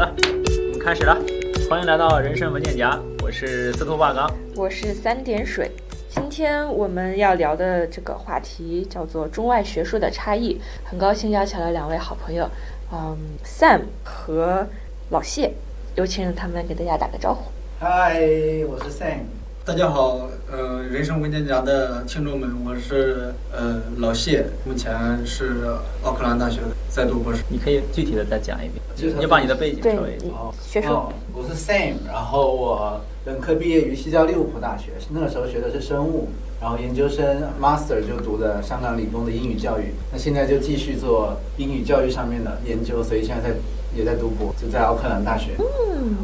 的，我们开始了。欢迎来到人生文件夹，我是司徒瓦岗，我是三点水。今天我们要聊的这个话题叫做中外学术的差异。很高兴邀请了两位好朋友，嗯，Sam 和老谢，有请他们给大家打个招呼。嗨，我是 Sam。大家好，呃，人生文件夹的听众们，我是呃老谢，目前是奥克兰大学在读博士。你可以具体的再讲一遍，你把你的背景稍微。哦，学术。我是 Sam，然后我本科毕业于西交利物浦大学，那个时候学的是生物，然后研究生 Master 就读的香港理工的英语教育，那现在就继续做英语教育上面的研究，所以现在在也在读博，就在奥克兰大学。嗯。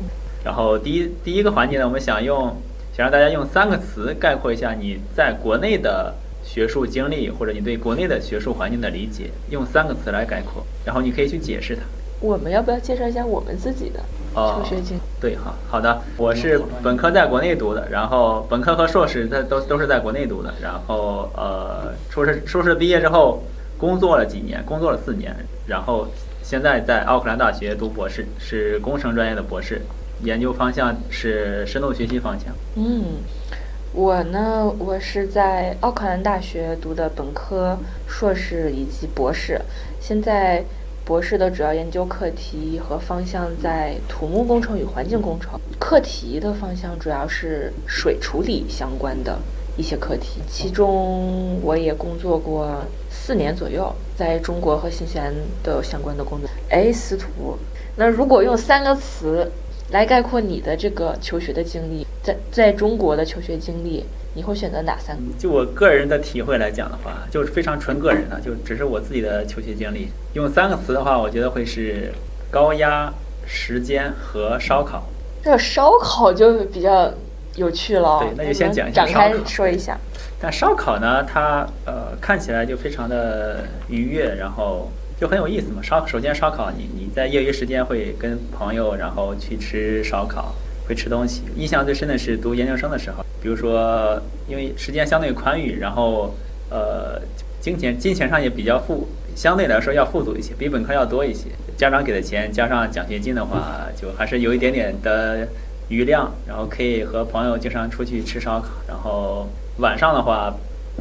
然后第一第一个环节呢，我们想用。想让大家用三个词概括一下你在国内的学术经历，或者你对国内的学术环境的理解，用三个词来概括，然后你可以去解释它。我们要不要介绍一下我们自己的求学经历？对，好好的，我是本科在国内读的，然后本科和硕士在都都是在国内读的，然后呃，硕士硕士毕业之后工作了几年，工作了四年，然后现在在奥克兰大学读博士，是工程专业的博士。研究方向是深度学习方向。嗯，我呢，我是在奥克兰大学读的本科、硕士以及博士。现在博士的主要研究课题和方向在土木工程与环境工程，课题的方向主要是水处理相关的一些课题。其中我也工作过四年左右，在中国和新西兰都有相关的工作。哎，司徒，那如果用三个词。来概括你的这个求学的经历，在在中国的求学经历，你会选择哪三个？就我个人的体会来讲的话，就是非常纯个人的，就只是我自己的求学经历。用三个词的话，我觉得会是高压、时间和烧烤。这个烧烤就比较有趣了。对，那就先讲一下展开说一下。但烧烤呢，它呃看起来就非常的愉悦，然后。就很有意思嘛，烧首先烧烤，你你在业余时间会跟朋友然后去吃烧烤，会吃东西。印象最深的是读研究生的时候，比如说因为时间相对宽裕，然后呃金钱金钱上也比较富，相对来说要富足一些，比本科要多一些。家长给的钱加上奖学金的话，就还是有一点点的余量，然后可以和朋友经常出去吃烧烤。然后晚上的话，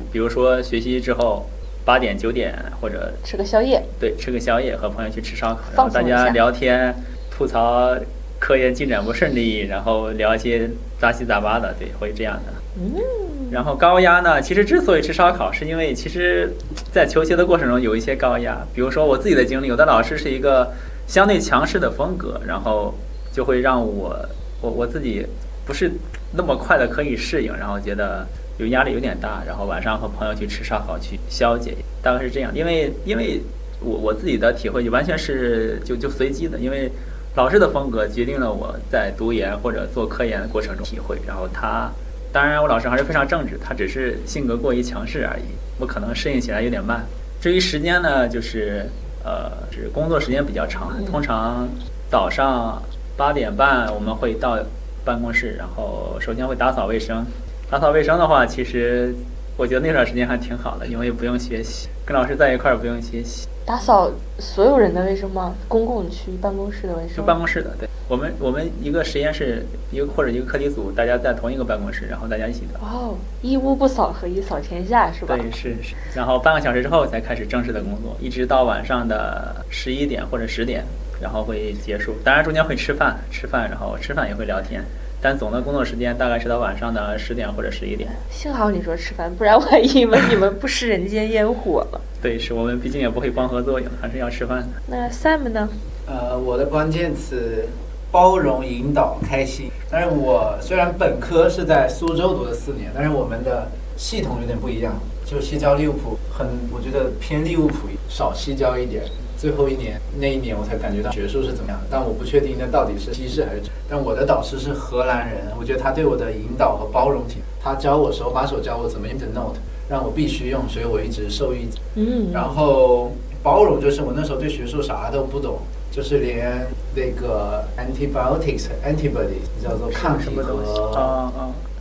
比如说学习之后。八点九点或者吃个宵夜，对，吃个宵夜和朋友去吃烧烤，然后大家聊天吐槽科研进展不顺利，然后聊一些杂七杂八的，对，会这样的。嗯。然后高压呢，其实之所以吃烧烤，是因为其实，在求学的过程中有一些高压，比如说我自己的经历，有的老师是一个相对强势的风格，然后就会让我我我自己不是那么快的可以适应，然后觉得。有压力有点大，然后晚上和朋友去吃烧烤去消解，大概是这样。因为因为我我自己的体会就完全是就就随机的，因为老师的风格决定了我在读研或者做科研的过程中体会。然后他当然我老师还是非常正直，他只是性格过于强势而已，我可能适应起来有点慢。至于时间呢，就是呃是工作时间比较长，通常早上八点半我们会到办公室，然后首先会打扫卫生。打扫卫生的话，其实我觉得那段时间还挺好的，因为不用学习，跟老师在一块儿不用学习。打扫所有人的卫生吗？公共区办公室的卫生？就办公室的，对。我们我们一个实验室，一个或者一个课题组，大家在同一个办公室，然后大家一起的。哦，一屋不扫，何以扫天下？是吧？对，是是。然后半个小时之后才开始正式的工作，一直到晚上的十一点或者十点，然后会结束。当然中间会吃饭，吃饭，然后吃饭也会聊天。但总的工作时间大概是到晚上的十点或者十一点。幸好你说吃饭，不然我还以为你们不食人间烟火了。对，是我们毕竟也不会光合作用，还是要吃饭的。那 Sam 呢？呃，我的关键词包容、引导、开心。但是我虽然本科是在苏州读了四年，但是我们的系统有点不一样，就西交利物浦很，我觉得偏利物浦少西交一点。最后一年那一年，我才感觉到学术是怎么样，但我不确定那到底是西式还是。但我的导师是荷兰人，我觉得他对我的引导和包容挺。他教我手把手教我怎么 inter note，让我必须用，所以我一直受益。嗯。然后包容就是我那时候对学术啥都不懂，就是连那个 antibiotics antibody 叫做抗体和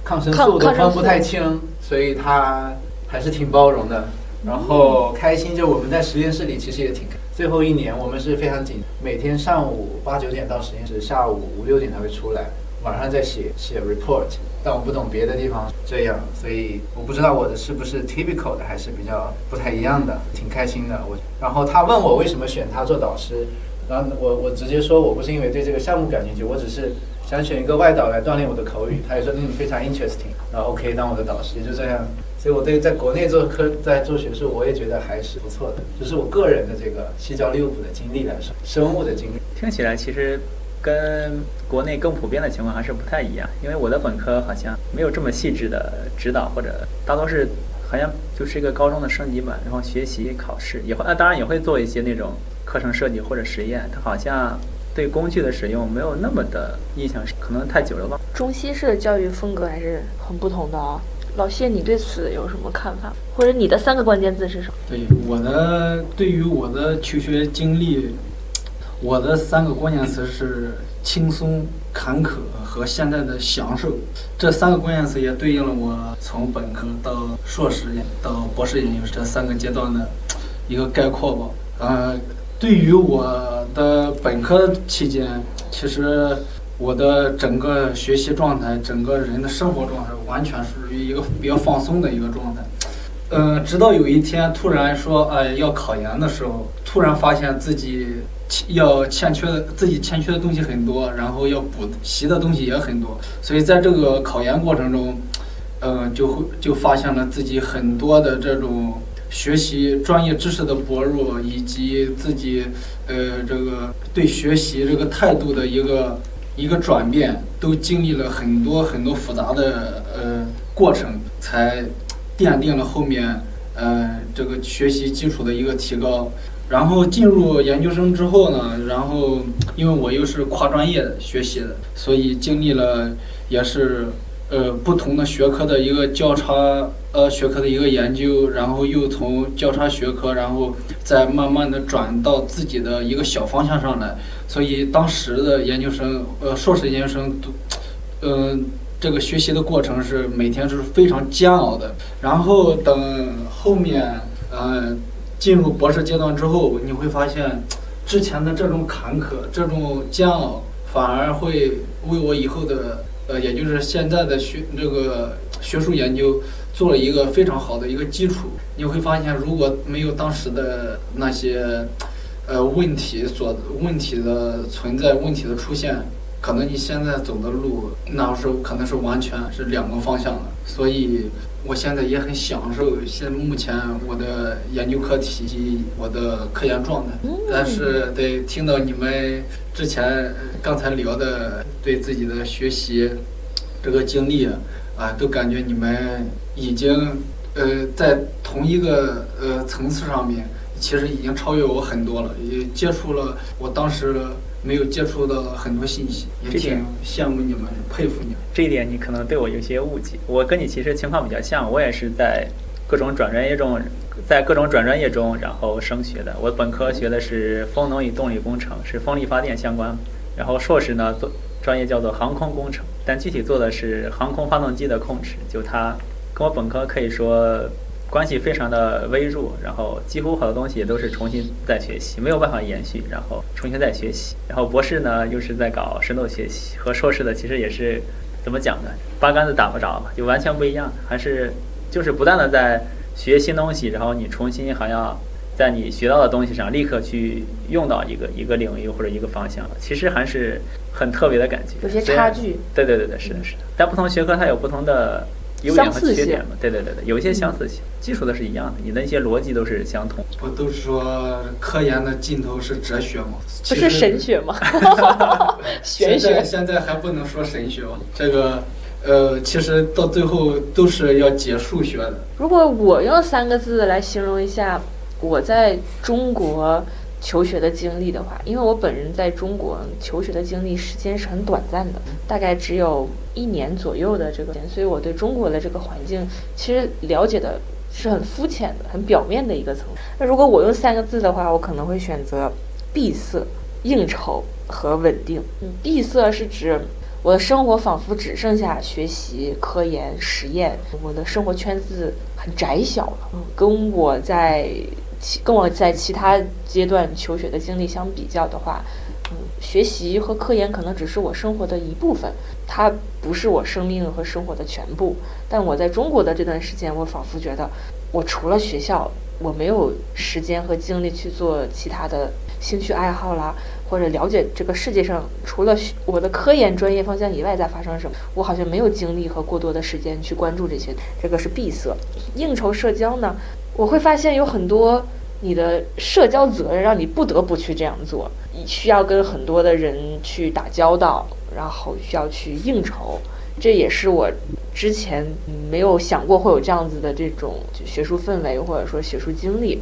抗生素都分不太清，所以他还是挺包容的。然后开心就我们在实验室里其实也挺。最后一年我们是非常紧，每天上午八九点到实验室，下午五六点才会出来，晚上再写写 report。但我不懂别的地方这样，所以我不知道我的是不是 typical 的，还是比较不太一样的，挺开心的。我然后他问我为什么选他做导师，然后我我直接说我不是因为对这个项目感兴趣，我只是想选一个外导来锻炼我的口语。他也说嗯非常 interesting，然后 OK 当我的导师，也就这样。所以我对在国内做科在做学术，我也觉得还是不错的。就是我个人的这个西交利物浦的经历来说，生物的经历，听起来其实。跟国内更普遍的情况还是不太一样，因为我的本科好像没有这么细致的指导，或者大多是好像就是一个高中的升级版，然后学习考试也会啊，当然也会做一些那种课程设计或者实验，它好像对工具的使用没有那么的印象，可能太久了吧。中西式的教育风格还是很不同的啊。老谢，你对此有什么看法？或者你的三个关键字是什么？对我的对于我的求学经历。我的三个关键词是轻松、坎坷和现在的享受。这三个关键词也对应了我从本科到硕士到博士研究这三个阶段的一个概括吧。呃，对于我的本科期间，其实我的整个学习状态、整个人的生活状态，完全属于一个比较放松的一个状态。嗯，直到有一天突然说，哎，要考研的时候，突然发现自己。要欠缺的自己欠缺的东西很多，然后要补习的东西也很多，所以在这个考研过程中，嗯，就会就发现了自己很多的这种学习专业知识的薄弱，以及自己呃这个对学习这个态度的一个一个转变，都经历了很多很多复杂的呃过程，才奠定了后面呃这个学习基础的一个提高。然后进入研究生之后呢，然后因为我又是跨专业学习的，所以经历了也是呃不同的学科的一个交叉呃学科的一个研究，然后又从交叉学科，然后再慢慢的转到自己的一个小方向上来。所以当时的研究生呃硕士研究生都嗯这个学习的过程是每天是非常煎熬的。然后等后面嗯。进入博士阶段之后，你会发现，之前的这种坎坷、这种煎熬，反而会为我以后的呃，也就是现在的学这个学术研究做了一个非常好的一个基础。你会发现，如果没有当时的那些呃问题所问题的存在、问题的出现，可能你现在走的路，那时候可能是完全是两个方向的。所以。我现在也很享受现目前我的研究课题及我的科研状态，但是得听到你们之前刚才聊的对自己的学习这个经历啊，都感觉你们已经呃在同一个呃层次上面，其实已经超越我很多了，也接触了我当时。没有接触的很多信息，也挺羡慕你们，佩服你们。这一点你可能对我有些误解。我跟你其实情况比较像，我也是在各种转专业中，在各种转专业中，然后升学的。我本科学的是风能与动力工程，是风力发电相关。然后硕士呢，做专业叫做航空工程，但具体做的是航空发动机的控制。就它跟我本科可以说。关系非常的微弱，然后几乎好多东西也都是重新再学习，没有办法延续，然后重新再学习。然后博士呢，又是在搞深度学习，和硕士的其实也是怎么讲呢？八竿子打不着吧，就完全不一样。还是就是不断的在学新东西，然后你重新还要在你学到的东西上立刻去用到一个一个领域或者一个方向，其实还是很特别的感觉。有些差距。对对对对，是的，是的。但不同学科它有不同的。优点和缺点嘛，对对对对，有一些相似性，基础的是一样的，你的一些逻辑都是相同。不都是说科研的尽头是哲学吗？不是神学吗？玄学。现在还不能说神学吗？这个，呃，其实到最后都是要解数学的。如果我用三个字来形容一下我在中国。求学的经历的话，因为我本人在中国求学的经历时间是很短暂的，大概只有一年左右的这个，所以我对中国的这个环境其实了解的是很肤浅的、很表面的一个层面。那如果我用三个字的话，我可能会选择闭塞、应酬和稳定。嗯，闭塞是指我的生活仿佛只剩下学习、科研、实验，我的生活圈子很窄小了。嗯，跟我在其跟我在其他阶段求学的经历相比较的话，嗯，学习和科研可能只是我生活的一部分，它不是我生命和生活的全部。但我在中国的这段时间，我仿佛觉得，我除了学校，我没有时间和精力去做其他的兴趣爱好啦。或者了解这个世界上除了我的科研专业方向以外在发生什么，我好像没有精力和过多的时间去关注这些，这个是闭塞。应酬社交呢，我会发现有很多你的社交责任让你不得不去这样做，你需要跟很多的人去打交道，然后需要去应酬，这也是我之前没有想过会有这样子的这种学术氛围或者说学术经历。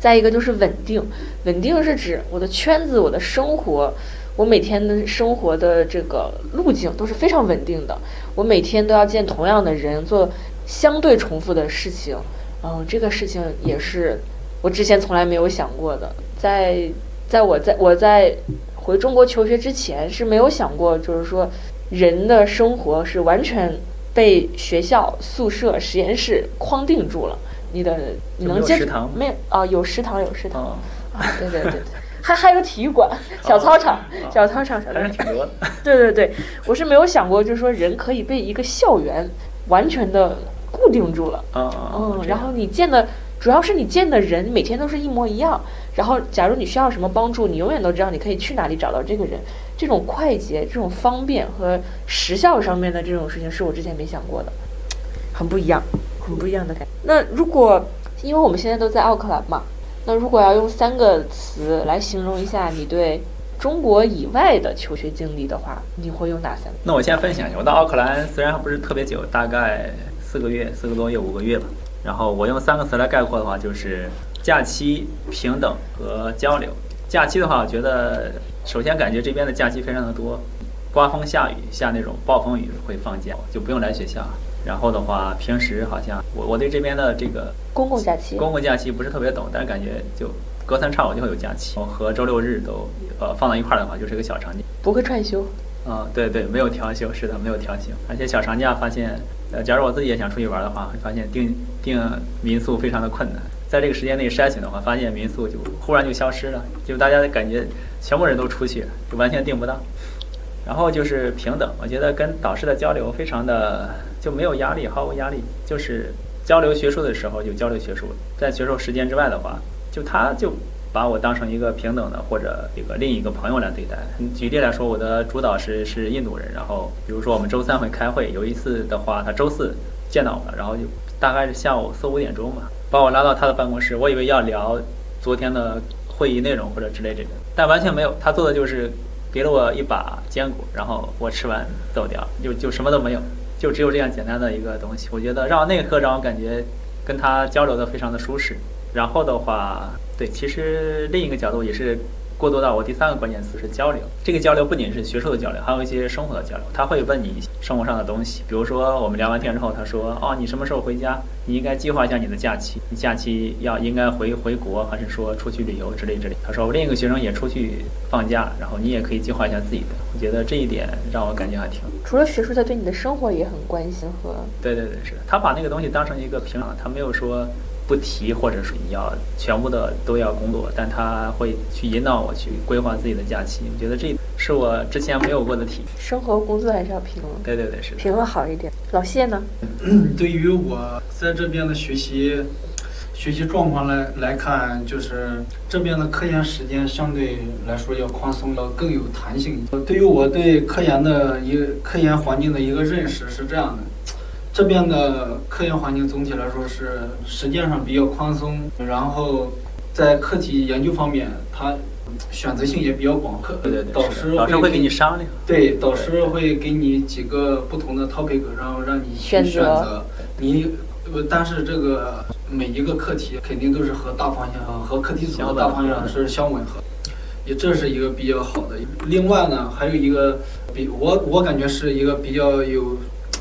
再一个就是稳定，稳定是指我的圈子、我的生活，我每天的生活的这个路径都是非常稳定的。我每天都要见同样的人，做相对重复的事情。嗯，这个事情也是我之前从来没有想过的。在在我在我在回中国求学之前是没有想过，就是说人的生活是完全被学校、宿舍、实验室框定住了。你的你能接没有啊？有食堂，有食堂啊！对对对对，还还有体育馆、小操场、小操场，还是挺多的。对对对，我是没有想过，就是说人可以被一个校园完全的固定住了。嗯嗯。然后你见的，主要是你见的人每天都是一模一样。然后，假如你需要什么帮助，你永远都知道你可以去哪里找到这个人。这种快捷、这种方便和时效上面的这种事情，是我之前没想过的，很不一样。很不一样的感觉。那如果，因为我们现在都在奥克兰嘛，那如果要用三个词来形容一下你对中国以外的求学经历的话，你会用哪三个？那我先分享一下，我到奥克兰虽然还不是特别久，大概四个月、四个多月、五个月吧。然后我用三个词来概括的话，就是假期、平等和交流。假期的话，我觉得首先感觉这边的假期非常的多，刮风下雨下那种暴风雨会放假，就不用来学校。然后的话，平时好像我我对这边的这个公共假期，公共假期不是特别懂，但是感觉就隔三差五就会有假期，和周六日都呃放到一块儿的话，就是一个小长假，不会串休。啊，对对，没有调休，是的，没有调休。而且小长假发现，呃，假如我自己也想出去玩的话，会发现订订民宿非常的困难，在这个时间内筛选的话，发现民宿就忽然就消失了，就大家感觉全部人都出去，就完全订不到。然后就是平等，我觉得跟导师的交流非常的就没有压力，毫无压力。就是交流学术的时候就交流学术，在学术时间之外的话，就他就把我当成一个平等的或者一个另一个朋友来对待。举例来说，我的主导师是印度人，然后比如说我们周三会开会，有一次的话他周四见到我了，然后就大概是下午四五点钟吧，把我拉到他的办公室，我以为要聊昨天的会议内容或者之类这个，但完全没有，他做的就是。给了我一把坚果，然后我吃完走掉，就就什么都没有，就只有这样简单的一个东西。我觉得让那一刻让我感觉跟他交流的非常的舒适。然后的话，对，其实另一个角度也是。过渡到我第三个关键词是交流，这个交流不仅是学术的交流，还有一些生活的交流。他会问你生活上的东西，比如说我们聊完天之后，他说：“哦，你什么时候回家？你应该计划一下你的假期，你假期要应该回回国，还是说出去旅游之类之类。”他说：“我另一个学生也出去放假，然后你也可以计划一下自己的。”我觉得这一点让我感觉还挺。除了学术，他对你的生活也很关心和。对对对，是，他把那个东西当成一个平常，他没有说。不提，或者是你要全部的都要工作，但他会去引导我去规划自己的假期。我觉得这是我之前没有过的体验。生活工作还是要平衡。对对对，是平衡好一点。老谢呢？对于我在这边的学习学习状况来来看，就是这边的科研时间相对来说要宽松，要更有弹性。对于我对科研的一个科研环境的一个认识是这样的。这边的科研环境总体来说是时间上比较宽松，然后在课题研究方面，它选择性也比较广。课对对对，导师导师会给你商量。对，导师会给你几个不同的 topic，然后让你去选择。你呃，但是这个每一个课题肯定都是和大方向和课题组的大方向是相吻合，也这是一个比较好的。另外呢，还有一个比我我感觉是一个比较有。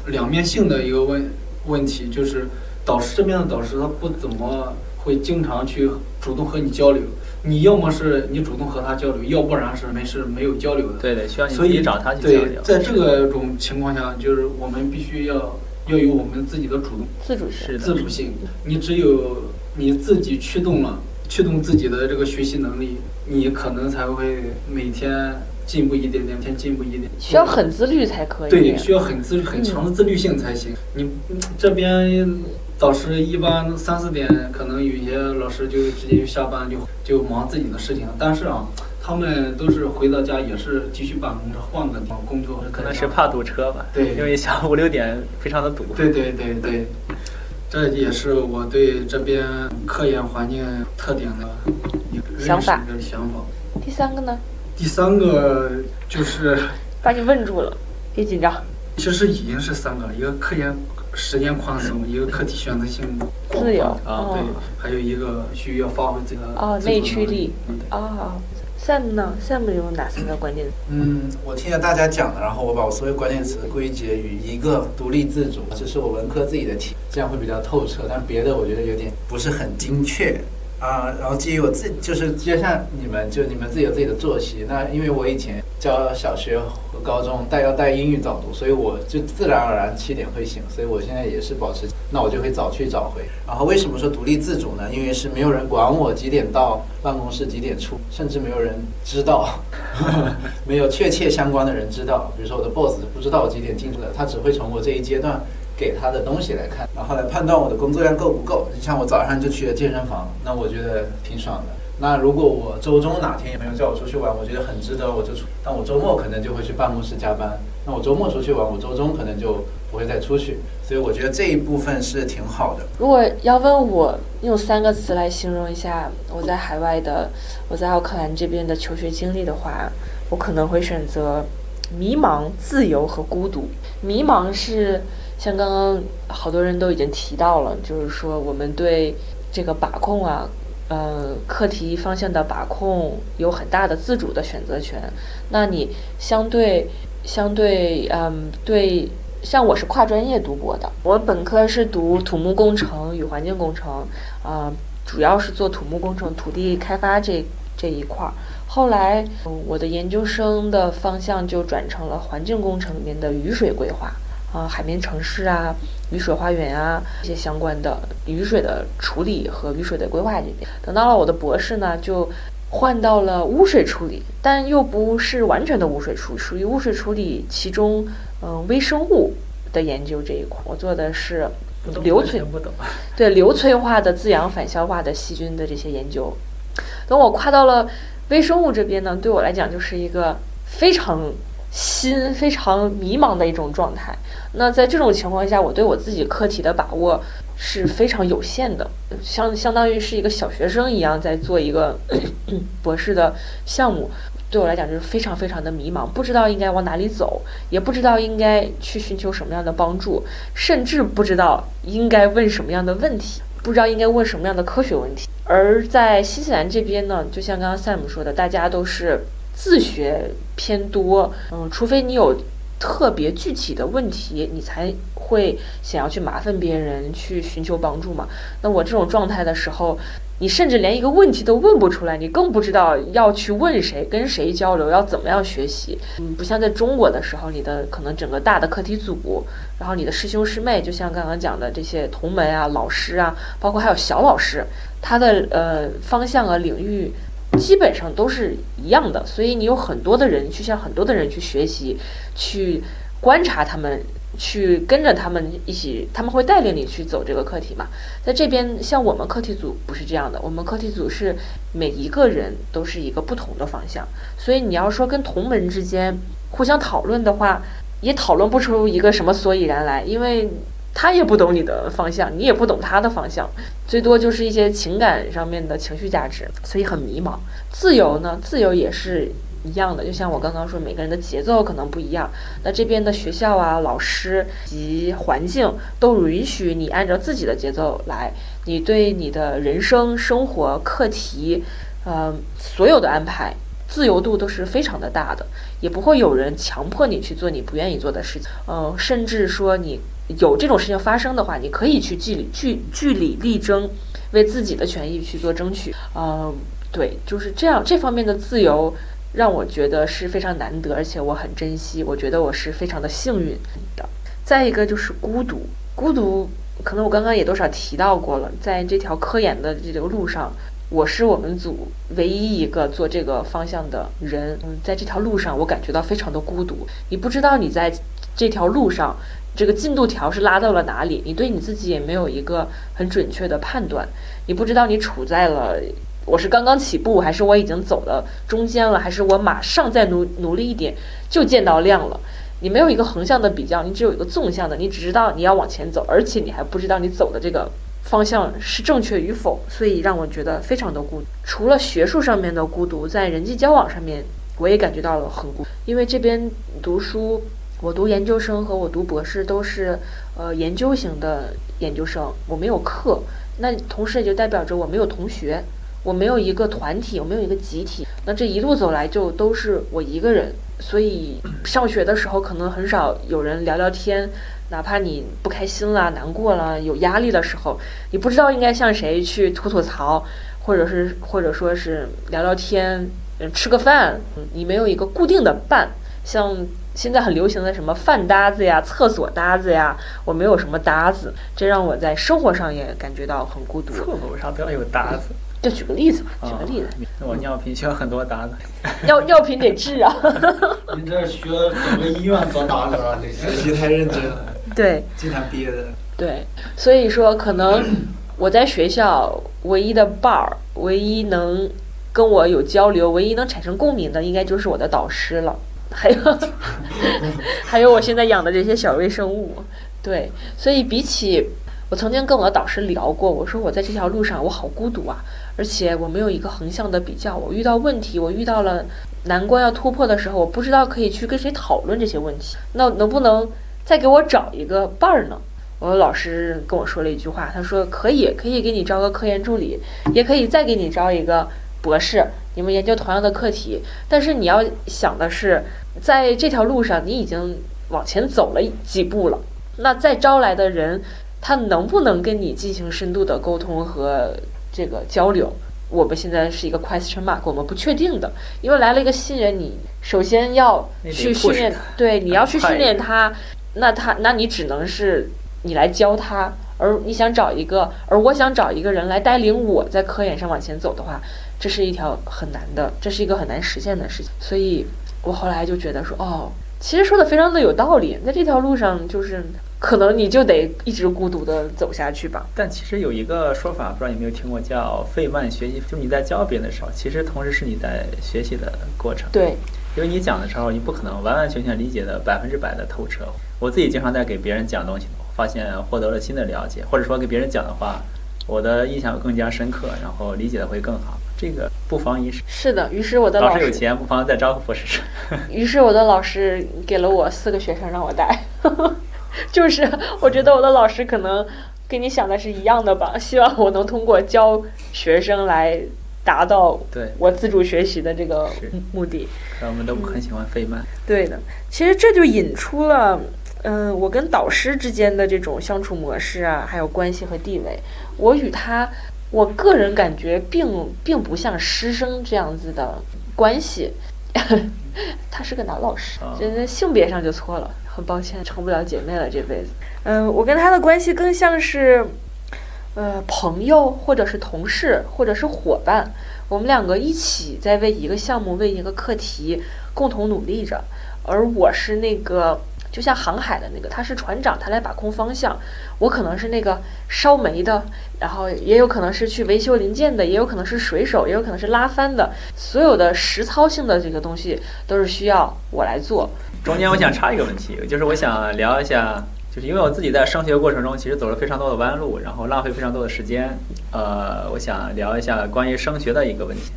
两面性的一个问问题就是，导师这边的导师他不怎么会经常去主动和你交流，你要么是你主动和他交流，要不然是没是没有交流的。对对，需要你找他去交对流，。在这个种情况下，就是我们必须要要有我们自己的主动自主性，自主性。你只有你自己驱动了，驱动自己的这个学习能力，你可能才会每天进步一点点，每天进步一点。需要很自律才可以。对，需要很自很强的自律性才行。你嗯这边导师一般三四点，可能有些老师就直接就下班就就忙自己的事情了。但是啊，他们都是回到家也是继续办公，换个地方工作，可能是怕堵车吧，对因为下午五六点非常的堵。对对对对，这也是我对这边科研环境特点的一个认识想法想法。第三个呢，第三个就是，把你问住了，别紧张。其实已经是三个了，一个科研时间宽松，一个课题选择性自由泛哦对，还有一个需要发挥这个啊哦，内驱力能力。哦，Sam 呢？Sam 有哪三个关键词？嗯，我听了大家讲的，然后我把我所有关键词归结于一个独立自主，这是我文科自己的题，这样会比较透彻。但别的我觉得有点不是很精确啊。然后基于我自就是就像你们，就你们自己有自己的作息。那因为我以前教小学和高中带要带英语早读，所以我就自然而然七点会醒，所以我现在也是保持，那我就会早去早回。然后为什么说独立自主呢？因为是没有人管我几点到办公室，几点出，甚至没有人知道，没有确切相关的人知道。比如说我的 boss 不知道我几点进去的，他只会从我这一阶段给他的东西来看，然后来判断我的工作量够不够。你像我早上就去了健身房，那我觉得挺爽的。那如果我周中哪天有朋友叫我出去玩，我觉得很值得，我就出。但我周末可能就会去办公室加班。那我周末出去玩，我周中可能就不会再出去。所以我觉得这一部分是挺好的。如果要问我用三个词来形容一下我在海外的，我在奥克兰这边的求学经历的话，我可能会选择迷茫、自由和孤独。迷茫是像刚刚好多人都已经提到了，就是说我们对这个把控啊，呃，课题方向的把控有很大的自主的选择权。那你相对相对，嗯，对。像我是跨专业读博的，我本科是读土木工程与环境工程，啊、主要是做土木工程、土地开发这这一块儿。后来，嗯我的研究生的方向就转成了环境工程里面的雨水规划，啊、海绵城市啊、雨水花园啊一些相关的雨水的处理和雨水的规划这边。等到了我的博士呢，就换到了污水处理，但又不是完全的污水处理，属于污水处理其中嗯微生物的研究这一块。我做的是不懂流催不懂。对硫催化的自氧反消化的细菌的这些研究。等我跨到了微生物这边呢，对我来讲就是一个非常新、非常迷茫的一种状态。那在这种情况下，我对我自己课题的把握是非常有限的，相相当于是一个小学生一样在做一个 博士的项目。对我来讲就是非常非常的迷茫，不知道应该往哪里走，也不知道应该去寻求什么样的帮助，甚至不知道应该问什么样的问题，不知道应该问什么样的科学问题。而在新西兰这边呢，就像刚刚 Sam 说的，大家都是自学偏多，嗯，除非你有特别具体的问题，你才会想要去麻烦别人去寻求帮助嘛。那我这种状态的时候，你甚至连一个问题都问不出来，你更不知道要去问谁、跟谁交流、要怎么样学习。嗯，不像在中国的时候，你的可能整个大的课题组，然后你的师兄师妹，就像刚刚讲的这些同门啊、老师啊，包括还有小老师，他的呃方向啊、领域基本上都是一样的，所以你有很多的人去向很多的人去学习，去观察他们。去跟着他们一起，他们会带领你去走这个课题嘛？在这边，像我们课题组不是这样的，我们课题组是每一个人都是一个不同的方向，所以你要说跟同门之间互相讨论的话，也讨论不出一个什么所以然来，因为他也不懂你的方向，你也不懂他的方向，最多就是一些情感上面的情绪价值，所以很迷茫。自由呢，自由也是。一样的，就像我刚刚说，每个人的节奏可能不一样。那这边的学校啊、老师及环境都允许你按照自己的节奏来，你对你的人生、生活、课题，呃，所有的安排自由度都是非常的大的，也不会有人强迫你去做你不愿意做的事情。呃，甚至说你有这种事情发生的话，你可以去据理据据理力争，为自己的权益去做争取。呃。对，就是这样，这方面的自由让我觉得是非常难得，而且我很珍惜。我觉得我是非常的幸运的。再一个就是孤独，孤独，可能我刚刚也多少提到过了，在这条科研的这个路上，我是我们组唯一一个做这个方向的人。嗯，在这条路上，我感觉到非常的孤独。你不知道你在这条路上。这个进度条是拉到了哪里？你对你自己也没有一个很准确的判断，你不知道你处在了我是刚刚起步，还是我已经走了中间了，还是我马上再努努力一点就见到亮了？你没有一个横向的比较，你只有一个纵向的，你只知道你要往前走，而且你还不知道你走的这个方向是正确与否，所以让我觉得非常的孤独。除了学术上面的孤独，在人际交往上面我也感觉到了很孤，因为这边读书。我读研究生和我读博士都是，呃，研究型的研究生，我没有课，那同时也就代表着我没有同学，我没有一个团体，我没有一个集体，那这一路走来就都是我一个人，所以上学的时候可能很少有人聊聊天，哪怕你不开心啦、难过了、有压力的时候，你不知道应该向谁去吐吐槽，或者是或者说是聊聊天，嗯，吃个饭，你没有一个固定的伴，像。现在很流行的什么饭搭子呀、厕所搭子呀，我没有什么搭子，这让我在生活上也感觉到很孤独。厕所上都要有搭子？就举个例子吧，举个例子。我尿频需要很多搭子。尿尿频得治啊！你这需要整个医院做搭子啊！学习太认真了。对。经常憋着。对，所以说可能我在学校唯一的伴儿，唯一能跟我有交流、唯一能产生共鸣的，应该就是我的导师了。还有，还有我现在养的这些小微生物，对，所以比起我曾经跟我的导师聊过，我说我在这条路上我好孤独啊，而且我没有一个横向的比较，我遇到问题，我遇到了难关要突破的时候，我不知道可以去跟谁讨论这些问题，那能不能再给我找一个伴儿呢？我的老师跟我说了一句话，他说可以，可以给你招个科研助理，也可以再给你招一个博士，你们研究同样的课题，但是你要想的是。在这条路上，你已经往前走了几步了。那再招来的人，他能不能跟你进行深度的沟通和这个交流？我们现在是一个 question mark，我们不确定的。因为来了一个新人，你首先要去训练，对，你要去训练他。那他，那你只能是你来教他。而你想找一个，而我想找一个人来带领我在科研上往前走的话，这是一条很难的，这是一个很难实现的事情。所以。我后来就觉得说，哦，其实说的非常的有道理，在这条路上，就是可能你就得一直孤独的走下去吧。但其实有一个说法，不知道你有没有听过，叫费曼学习，就你在教别人的时候，其实同时是你在学习的过程。对，因为你讲的时候，你不可能完完全全理解的百分之百的透彻。我自己经常在给别人讲东西，发现获得了新的了解，或者说给别人讲的话，我的印象更加深刻，然后理解的会更好。这个不妨一试。是的，于是我的老师有钱，不妨再招个博士生。于是我的老师给了我四个学生让我带，就是我觉得我的老师可能跟你想的是一样的吧，希望我能通过教学生来达到对我自主学习的这个目的。我们都很喜欢费曼。对的，其实这就引出了，嗯，我跟导师之间的这种相处模式啊，还有关系和地位，我与他。我个人感觉并并不像师生这样子的关系，他是个男老师，这性别上就错了，很抱歉，成不了姐妹了这辈子。嗯，我跟他的关系更像是，呃，朋友或者是同事或者是伙伴，我们两个一起在为一个项目为一个课题共同努力着，而我是那个。就像航海的那个，他是船长，他来把控方向。我可能是那个烧煤的，然后也有可能是去维修零件的，也有可能是水手，也有可能是拉帆的。所有的实操性的这个东西都是需要我来做。中间我想插一个问题，就是我想聊一下，就是因为我自己在升学过程中其实走了非常多的弯路，然后浪费非常多的时间。呃，我想聊一下关于升学的一个问题。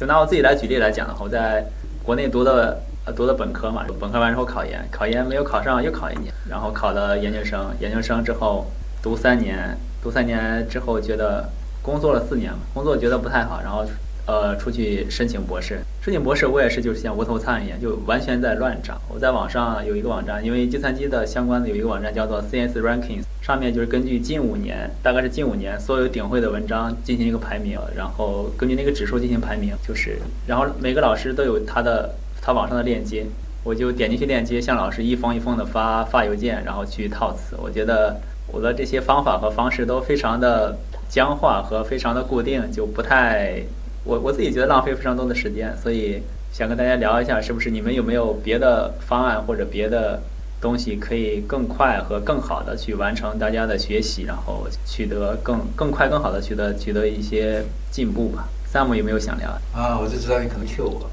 就拿我自己来举例来讲的话，我在国内读的。呃，读的本科嘛，本科完之后考研，考研没有考上，又考一年，然后考了研究生，研究生之后读三年，读三年之后觉得工作了四年嘛，工作觉得不太好，然后呃出去申请博士。申请博士我也是就是像无头苍蝇一样，就完全在乱找。我在网上有一个网站，因为计算机的相关的有一个网站叫做 CS Rankings，上面就是根据近五年，大概是近五年所有顶会的文章进行一个排名，然后根据那个指数进行排名，就是然后每个老师都有他的他网上的链接。我就点进去链接，向老师一封一封的发发邮件，然后去套词。我觉得我的这些方法和方式都非常的僵化和非常的固定，就不太我我自己觉得浪费非常多的时间。所以想跟大家聊一下，是不是你们有没有别的方案或者别的东西可以更快和更好的去完成大家的学习，然后取得更更快更好的取得取得一些进步吧？Sam 有没有想聊？啊，我就知道你可能 Q 我，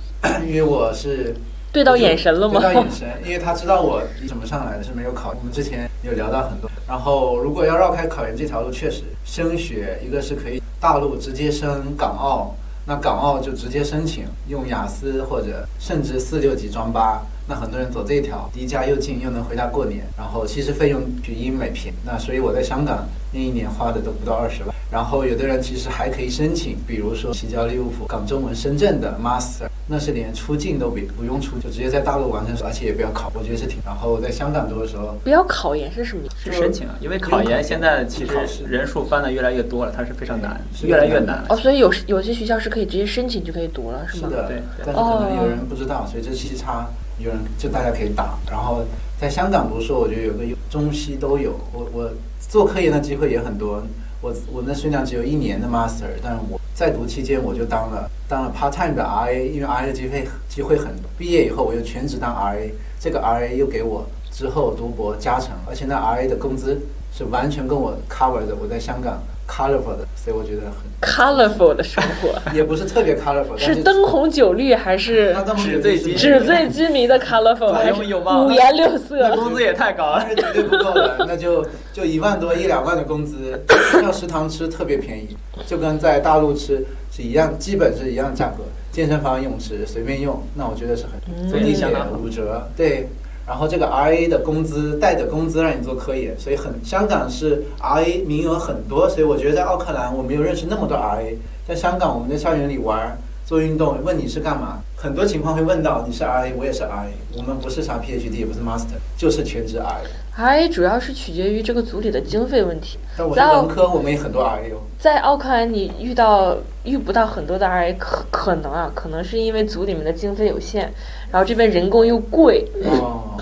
因为我是。对到眼神了吗？对到眼神，因为他知道我怎么上来的，是没有考。我们之前有聊到很多。然后，如果要绕开考研这条路，确实升学一个是可以大陆直接升港澳，那港澳就直接申请用雅思或者甚至四六级专八。那很多人走这一条，离家又近，又能回家过年，然后其实费用比英美便宜。那所以我在香港那一年花的都不到二十万。然后有的人其实还可以申请，比如说提交利物浦港中文深圳的 Master，那是连出境都不不用出，就直接在大陆完成，而且也不要考，我觉得是挺。然后在香港读的时候，不要考研是什么？是申请啊，因为考研现在其实人数翻的越来越多了，它是非常难，越来越难。哦，所以有有些学校是可以直接申请就可以读了，是吗？是的，对。但是可能有人不知道，所以这期差。有人就大家可以打，然后在香港读书，我觉得有个中西都有。我我做科研的机会也很多。我我那虽然只有一年的 master，但是我在读期间我就当了当了 part time 的 RA，因为 RA 的机会机会很多。毕业以后我又全职当 RA，这个 RA 又给我之后读博加成，而且那 RA 的工资是完全跟我 cover 的。我在香港。Colorful 的，所以我觉得很 colorful 的生活，也不是特别 colorful，是灯红酒绿还是纸醉金纸醉金迷的 colorful，还是五颜六色？工资也太高了，那绝对不够的，那就就一万多一两万的工资，要食堂吃特别便宜，就跟在大陆吃是一样，基本是一样价格，健身房泳池随便用，那我觉得是很坐地铁五折，对。然后这个 RA 的工资带的工资让你做科研，所以很香港是 RA 名额很多，所以我觉得在奥克兰我没有认识那么多 RA。在香港我们在校园里玩做运动，问你是干嘛，很多情况会问到你是 RA，我也是 RA，我们不是啥 PhD 也不是 Master，就是全职 RA。RA 主要是取决于这个组里的经费问题。但我是文科，我们也很多 RA 哦。在奥克兰你遇到遇不到很多的 RA，可可能啊，可能是因为组里面的经费有限。然后这边人工又贵，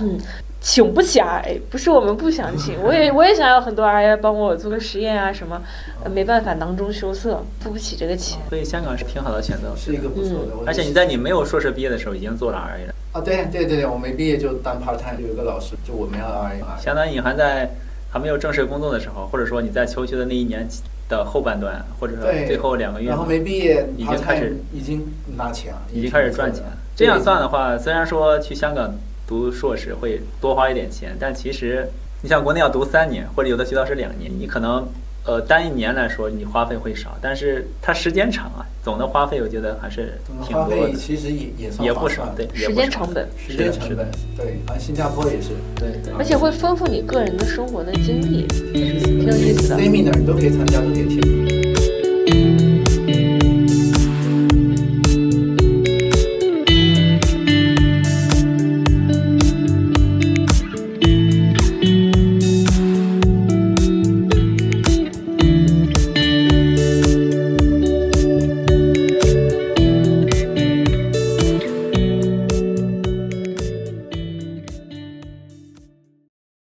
嗯，请不起 RA，不是我们不想请，我也我也想要很多 RA 帮我做个实验啊什么，没办法囊中羞涩，付不起这个钱。所以香港是挺好的选择，是一个不错的。而且你在你没有硕士毕业的时候已经做了 RA 了。啊，对对对对，我没毕业就当 part time，有一个老师就我们要 RA，相当于你还在还没有正式工作的时候，或者说你在求学的那一年的后半段，或者说最后两个月，然后没毕业已经开始已经拿钱了，已经开始赚钱。这样算的话，虽然说去香港读硕士会多花一点钱，但其实你像国内要读三年，或者有的学校是两年，你可能呃单一年来说你花费会少，但是它时间长啊，总的花费我觉得还是挺多的。其实也也也不少，对，时间成本，时间成本，对，啊新加坡也是，对，而且会丰富你个人的生活的经历，挺有意思的。seminar 都可以参加，都可以听。